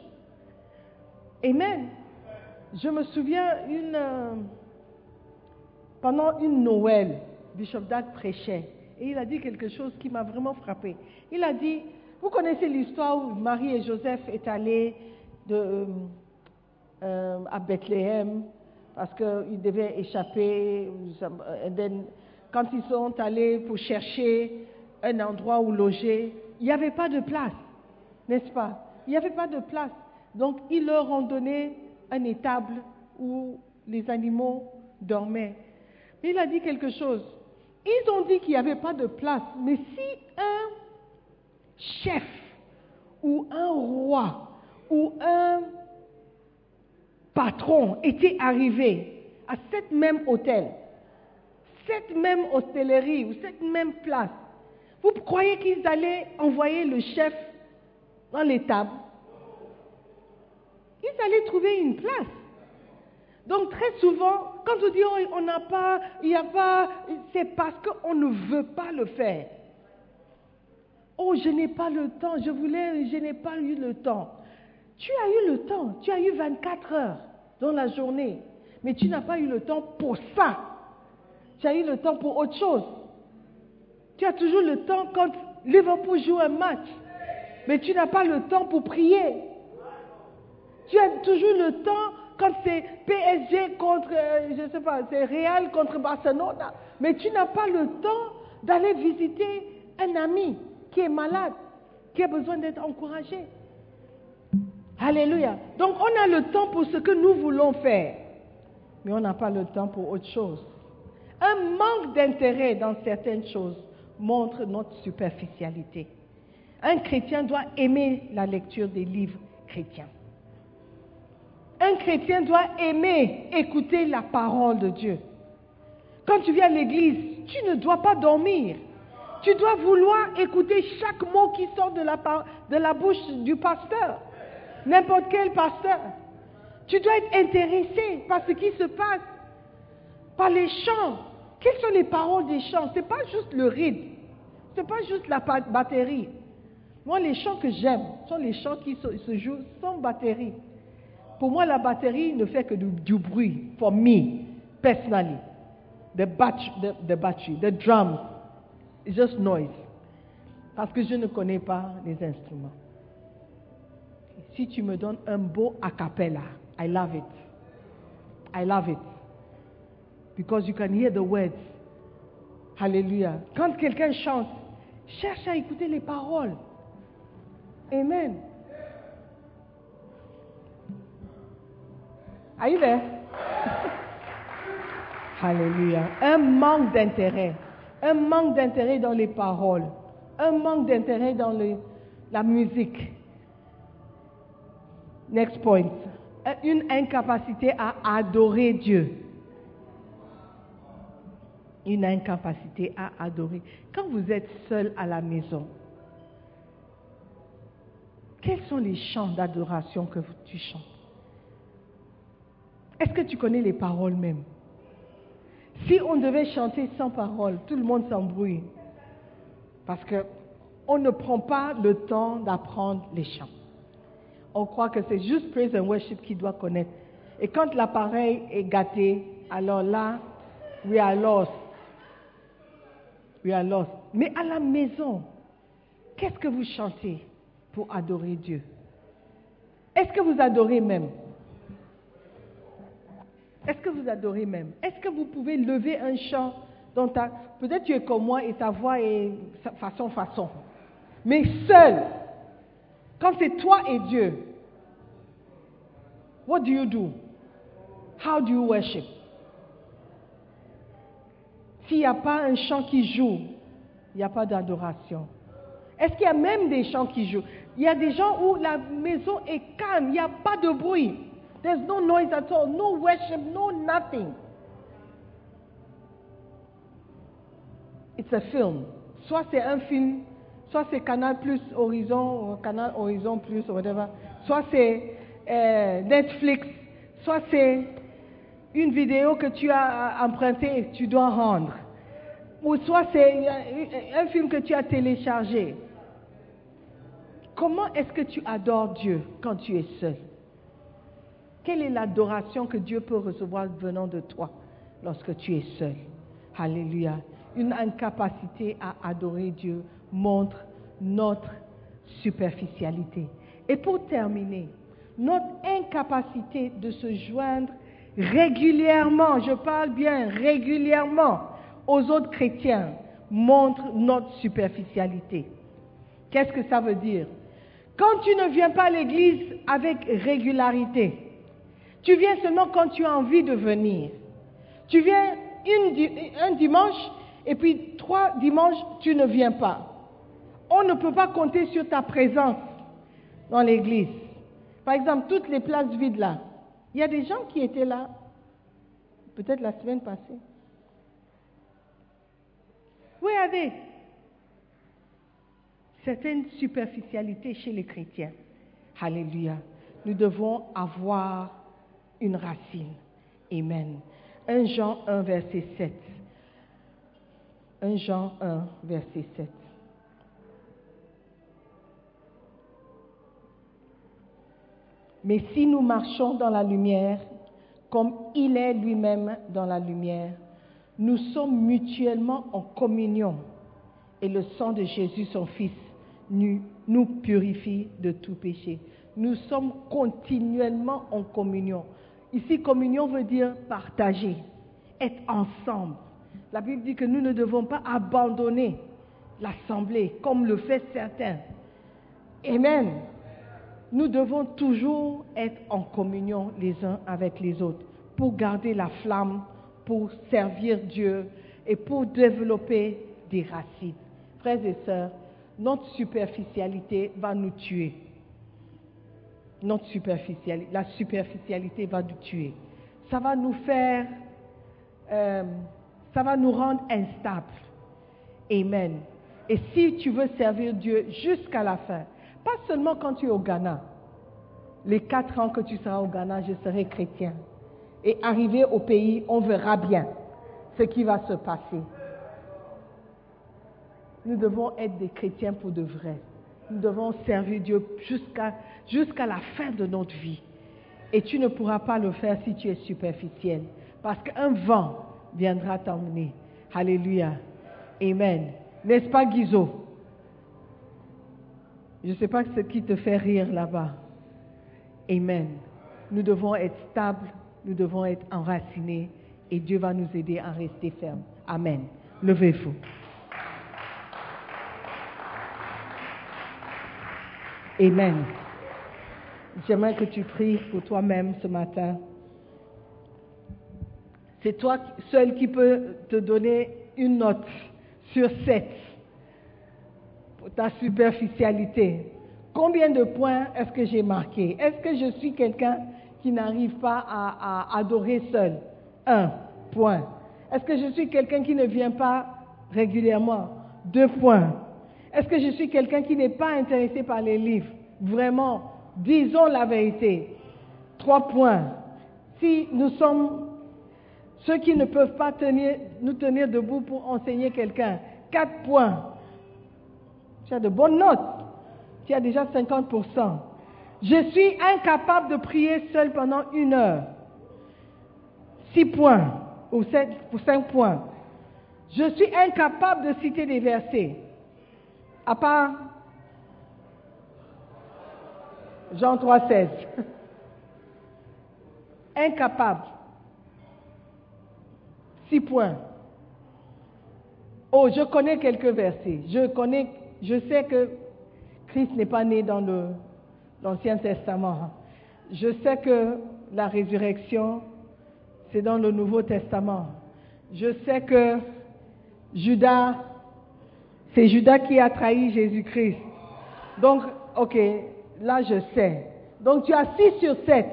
Amen. Je me souviens une, euh, pendant une Noël, Bishop Dag prêchait et il a dit quelque chose qui m'a vraiment frappé. Il a dit, vous connaissez l'histoire où Marie et Joseph est allés de, euh, euh, à Bethléem parce qu'ils devaient échapper. quand ils sont allés pour chercher un endroit où loger, il n'y avait pas de place, n'est-ce pas? Il n'y avait pas de place. Donc, ils leur ont donné un étable où les animaux dormaient. Mais il a dit quelque chose. Ils ont dit qu'il n'y avait pas de place, mais si un chef ou un roi ou un patron était arrivé à cette même hôtel, cette même hôtellerie ou cette même place, vous croyez qu'ils allaient envoyer le chef dans l'étable Ils allaient trouver une place. Donc très souvent, quand on dit oh, on n'a pas, il n'y a pas, c'est parce qu'on ne veut pas le faire. Oh, je n'ai pas le temps, je voulais, je n'ai pas eu le temps. Tu as eu le temps, tu as eu 24 heures dans la journée, mais tu n'as pas eu le temps pour ça. Tu as eu le temps pour autre chose. Tu as toujours le temps quand Liverpool joue un match, mais tu n'as pas le temps pour prier. Tu as toujours le temps quand c'est PSG contre, euh, je ne sais pas, c'est Real contre Barcelone, mais tu n'as pas le temps d'aller visiter un ami qui est malade, qui a besoin d'être encouragé. Alléluia. Donc on a le temps pour ce que nous voulons faire, mais on n'a pas le temps pour autre chose. Un manque d'intérêt dans certaines choses montre notre superficialité. Un chrétien doit aimer la lecture des livres chrétiens. Un chrétien doit aimer écouter la parole de Dieu. Quand tu viens à l'église, tu ne dois pas dormir. Tu dois vouloir écouter chaque mot qui sort de la, de la bouche du pasteur, n'importe quel pasteur. Tu dois être intéressé par ce qui se passe, par les chants. Quelles sont les paroles des chants? Ce n'est pas juste le rythme, ce n'est pas juste la batterie. Moi, les chants que j'aime sont les chants qui se, jouent sans batterie. Pour moi, la batterie ne fait que du, bruit. For me, personally. The battery, the, the drums, It's just noise. Parce que je ne connais pas les instruments. Si tu me donnes un beau a cappella, I love it. I love it. Because you can hear the words. Hallelujah. Quand quelqu'un chante, cherche à écouter les paroles. Amen. Are you there? *laughs* Hallelujah. Un manque d'intérêt un manque d'intérêt dans les paroles, un manque d'intérêt dans la musique. Next point. Une incapacité à adorer Dieu. Une incapacité à adorer. Quand vous êtes seul à la maison, quels sont les chants d'adoration que tu chantes? Est-ce que tu connais les paroles même? Si on devait chanter sans parole, tout le monde s'embrouille. Parce qu'on ne prend pas le temps d'apprendre les chants. On croit que c'est juste praise and worship qui doit connaître. Et quand l'appareil est gâté, alors là, we are lost. We are lost. Mais à la maison, qu'est-ce que vous chantez pour adorer Dieu? Est-ce que vous adorez même? Est-ce que vous adorez même? Est-ce que vous pouvez lever un chant dont ta... Peut-être tu es comme moi et ta voix est façon façon. Mais seul, quand c'est toi et Dieu, what do you do? How do you worship? S'il n'y a pas un chant qui joue, il n'y a pas d'adoration. Est-ce qu'il y a même des chants qui jouent? Il y a des gens où la maison est calme, il n'y a pas de bruit. There's no noise at all, no worship, no nothing. It's a film. Soit c'est un film, soit c'est Canal Plus Horizon, Canal Horizon Plus, whatever. Soit c'est euh, Netflix, soit c'est une vidéo que tu as empruntée et tu dois rendre. Ou soit c'est un film que tu as téléchargé. Comment est-ce que tu adores Dieu quand tu es seul? Quelle est l'adoration que Dieu peut recevoir venant de toi lorsque tu es seul? Alléluia. Une incapacité à adorer Dieu montre notre superficialité. Et pour terminer, notre incapacité de se joindre régulièrement, je parle bien régulièrement, aux autres chrétiens montre notre superficialité. Qu'est-ce que ça veut dire? Quand tu ne viens pas à l'église avec régularité, tu viens seulement quand tu as envie de venir. Tu viens un dimanche et puis trois dimanches, tu ne viens pas. On ne peut pas compter sur ta présence dans l'église. Par exemple, toutes les places vides là, il y a des gens qui étaient là, peut-être la semaine passée. Regardez, certaines superficialités chez les chrétiens. Alléluia. Nous devons avoir une racine. Amen. 1 Jean 1, verset 7. 1 Jean 1, verset 7. Mais si nous marchons dans la lumière, comme il est lui-même dans la lumière, nous sommes mutuellement en communion et le sang de Jésus, son Fils, nous, purifie de tout péché. Nous sommes continuellement en communion. Ici, communion veut dire partager, être ensemble. La Bible dit que nous ne devons pas abandonner l'assemblée comme le fait certains. Amen. Nous devons toujours être en communion les uns avec les autres pour garder la flamme, pour servir Dieu et pour développer des racines. Frères et sœurs, notre superficialité va nous tuer. Notre superficialité, la superficialité va nous tuer. Ça va nous faire, euh, ça va nous rendre instables. Amen. Et si tu veux servir Dieu jusqu'à la fin, pas seulement quand tu es au Ghana. Les quatre ans que tu seras au Ghana, je serai chrétien. Et arrivé au pays, on verra bien ce qui va se passer. Nous devons être des chrétiens pour de vrai. Nous devons servir Dieu jusqu'à la fin de notre vie. Et tu ne pourras pas le faire si tu es superficiel. Parce qu'un vent viendra t'emmener. Alléluia. Amen. N'est-ce pas, Guizot? Je ne sais pas ce qui te fait rire là-bas. Amen. Nous devons être stables, nous devons être enracinés et Dieu va nous aider à rester fermes. Amen. Levez-vous. Amen. J'aimerais que tu pries pour toi-même ce matin. C'est toi seul qui peux te donner une note sur sept ta superficialité. Combien de points est-ce que j'ai marqué? Est-ce que je suis quelqu'un qui n'arrive pas à, adorer seul? Un point. Est-ce que je suis quelqu'un qui ne vient pas régulièrement? Deux points. Est-ce que je suis quelqu'un qui n'est pas intéressé par les livres? Vraiment, disons la vérité. Trois points. Si nous sommes ceux qui ne peuvent pas nous tenir debout pour enseigner quelqu'un, quatre points. De bonnes notes. Tu as déjà 50%. Je suis incapable de prier seul pendant une heure. Six points ou ou cinq points. Je suis incapable de citer des versets. À part Jean 3, 16. *laughs* Incapable. Six points. Oh, je connais quelques versets. Je connais, je sais que Christ n'est pas né dans l'Ancien Testament. Je sais que la résurrection, c'est dans le Nouveau Testament. Je sais que Judas, c'est Judas qui a trahi Jésus-Christ. Donc, ok, là je sais. Donc tu as 6 sur 7.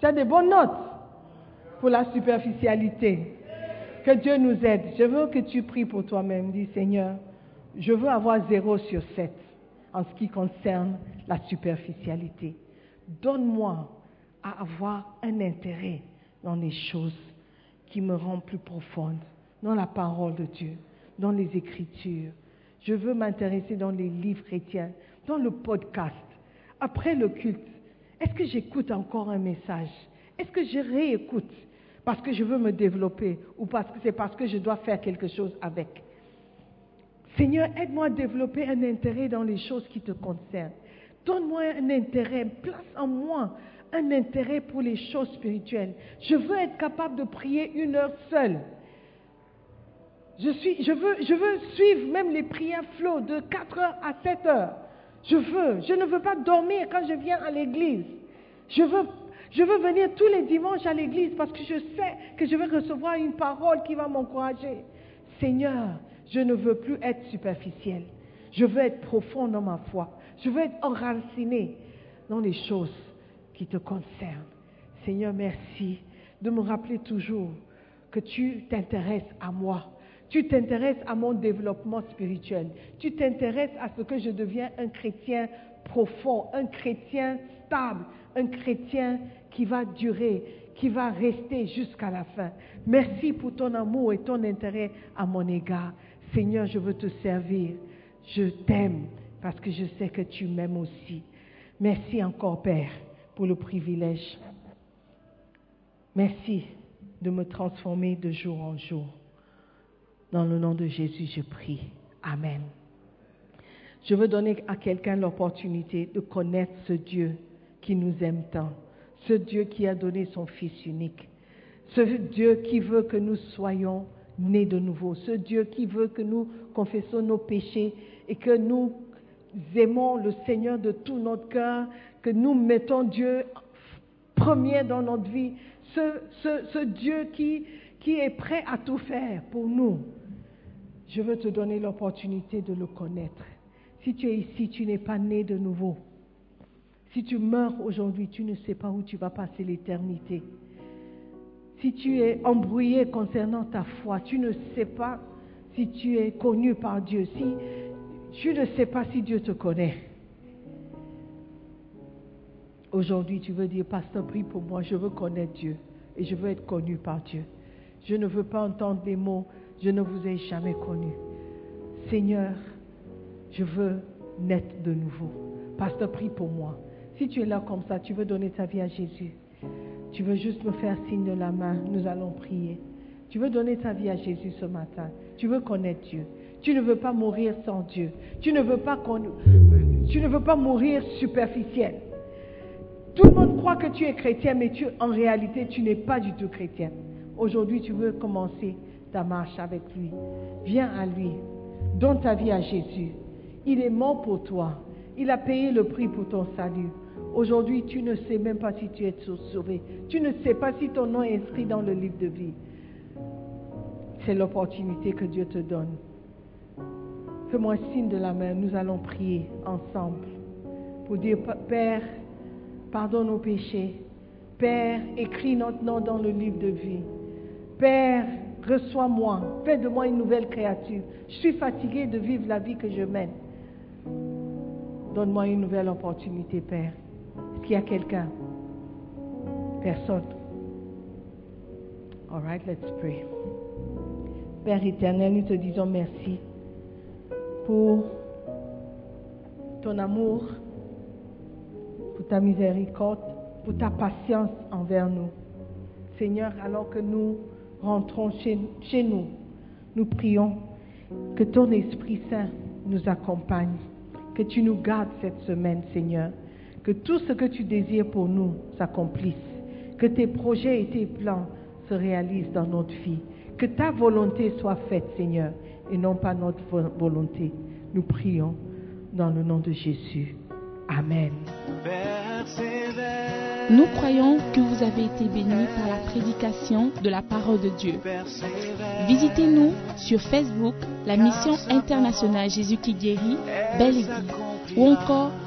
Tu as des bonnes notes pour la superficialité. Que Dieu nous aide. Je veux que tu pries pour toi-même. Dis Seigneur, je veux avoir 0 sur 7 en ce qui concerne la superficialité. Donne-moi à avoir un intérêt dans les choses qui me rendent plus profonde, dans la parole de Dieu, dans les Écritures. Je veux m'intéresser dans les livres chrétiens, dans le podcast, après le culte. Est-ce que j'écoute encore un message? Est-ce que je réécoute parce que je veux me développer ou parce que c'est parce que je dois faire quelque chose avec? Seigneur, aide-moi à développer un intérêt dans les choses qui te concernent. Donne-moi un intérêt, place en moi un intérêt pour les choses spirituelles. Je veux être capable de prier une heure seule. Je, suis, je, veux, je veux suivre même les prières flots de 4 heures à 7 heures. Je veux. Je ne veux pas dormir quand je viens à l'église. Je veux, je veux venir tous les dimanches à l'église parce que je sais que je vais recevoir une parole qui va m'encourager. Seigneur, je ne veux plus être superficiel. Je veux être profond dans ma foi. Je veux être enraciné dans les choses qui te concernent. Seigneur, merci de me rappeler toujours que tu t'intéresses à moi. Tu t'intéresses à mon développement spirituel. Tu t'intéresses à ce que je deviens un chrétien profond, un chrétien stable, un chrétien qui va durer, qui va rester jusqu'à la fin. Merci pour ton amour et ton intérêt à mon égard. Seigneur, je veux te servir. Je t'aime parce que je sais que tu m'aimes aussi. Merci encore, Père, pour le privilège. Merci de me transformer de jour en jour. Dans le nom de Jésus, je prie. Amen. Je veux donner à quelqu'un l'opportunité de connaître ce Dieu qui nous aime tant, ce Dieu qui a donné son Fils unique, ce Dieu qui veut que nous soyons nés de nouveau, ce Dieu qui veut que nous confessons nos péchés et que nous aimons le Seigneur de tout notre cœur, que nous mettons Dieu premier dans notre vie, ce, Dieu qui est prêt à tout faire pour nous. Je veux te donner l'opportunité de le connaître. Si tu es ici, tu n'es pas né de nouveau. Si tu meurs aujourd'hui, tu ne sais pas où tu vas passer l'éternité. Si tu es embrouillé concernant ta foi, tu ne sais pas si tu es connu par Dieu, si tu ne sais pas si Dieu te connaît. Aujourd'hui, tu veux dire, pasteur, prie pour moi, je veux connaître Dieu et je veux être connu par Dieu. Je ne veux pas entendre des mots, je ne vous ai jamais connu. Seigneur, je veux naître de nouveau. Pasteur, prie pour moi. Si tu es là comme ça, tu veux donner ta vie à Jésus. Tu veux juste me faire signe de la main, nous allons prier. Tu veux donner ta vie à Jésus ce matin. Tu veux connaître Dieu. Tu ne veux pas mourir sans Dieu. Tu ne veux pas, mourir superficiel. Tout le monde croit que tu es chrétien, mais tu, en réalité, tu n'es pas du tout chrétien. Aujourd'hui, tu veux commencer ta marche avec lui. Viens à lui. Donne ta vie à Jésus. Il est mort pour toi. Il a payé le prix pour ton salut. Aujourd'hui, tu ne sais même pas si tu es sauvé. Tu ne sais pas si ton nom est inscrit dans le livre de vie. C'est l'opportunité que Dieu te donne. Fais-moi signe de la main. Nous allons prier ensemble pour dire, Père, pardonne nos péchés. Père, écris notre nom dans le livre de vie. Père, reçois-moi. Fais de moi une nouvelle créature. Je suis fatigué de vivre la vie que je mène. Donne-moi une nouvelle opportunité, Père. Qu'il y a quelqu'un Personne. All right, let's pray. Père éternel, nous te disons merci pour ton amour, pour ta miséricorde, pour ta patience envers nous. Seigneur, alors que nous rentrons chez, chez nous, nous prions que ton Esprit Saint nous accompagne, Que tu nous gardes cette semaine, Seigneur. Que tout ce que tu désires pour nous s'accomplisse. Que tes projets et tes plans se réalisent dans notre vie. Que ta volonté soit faite, Seigneur, et non pas notre vo- volonté. Nous prions dans le nom de Jésus. Amen. Nous croyons que vous avez été bénis par la prédication de la parole de Dieu. Visitez-nous sur Facebook, la mission internationale Jésus qui guérit, Belle. Ou encore,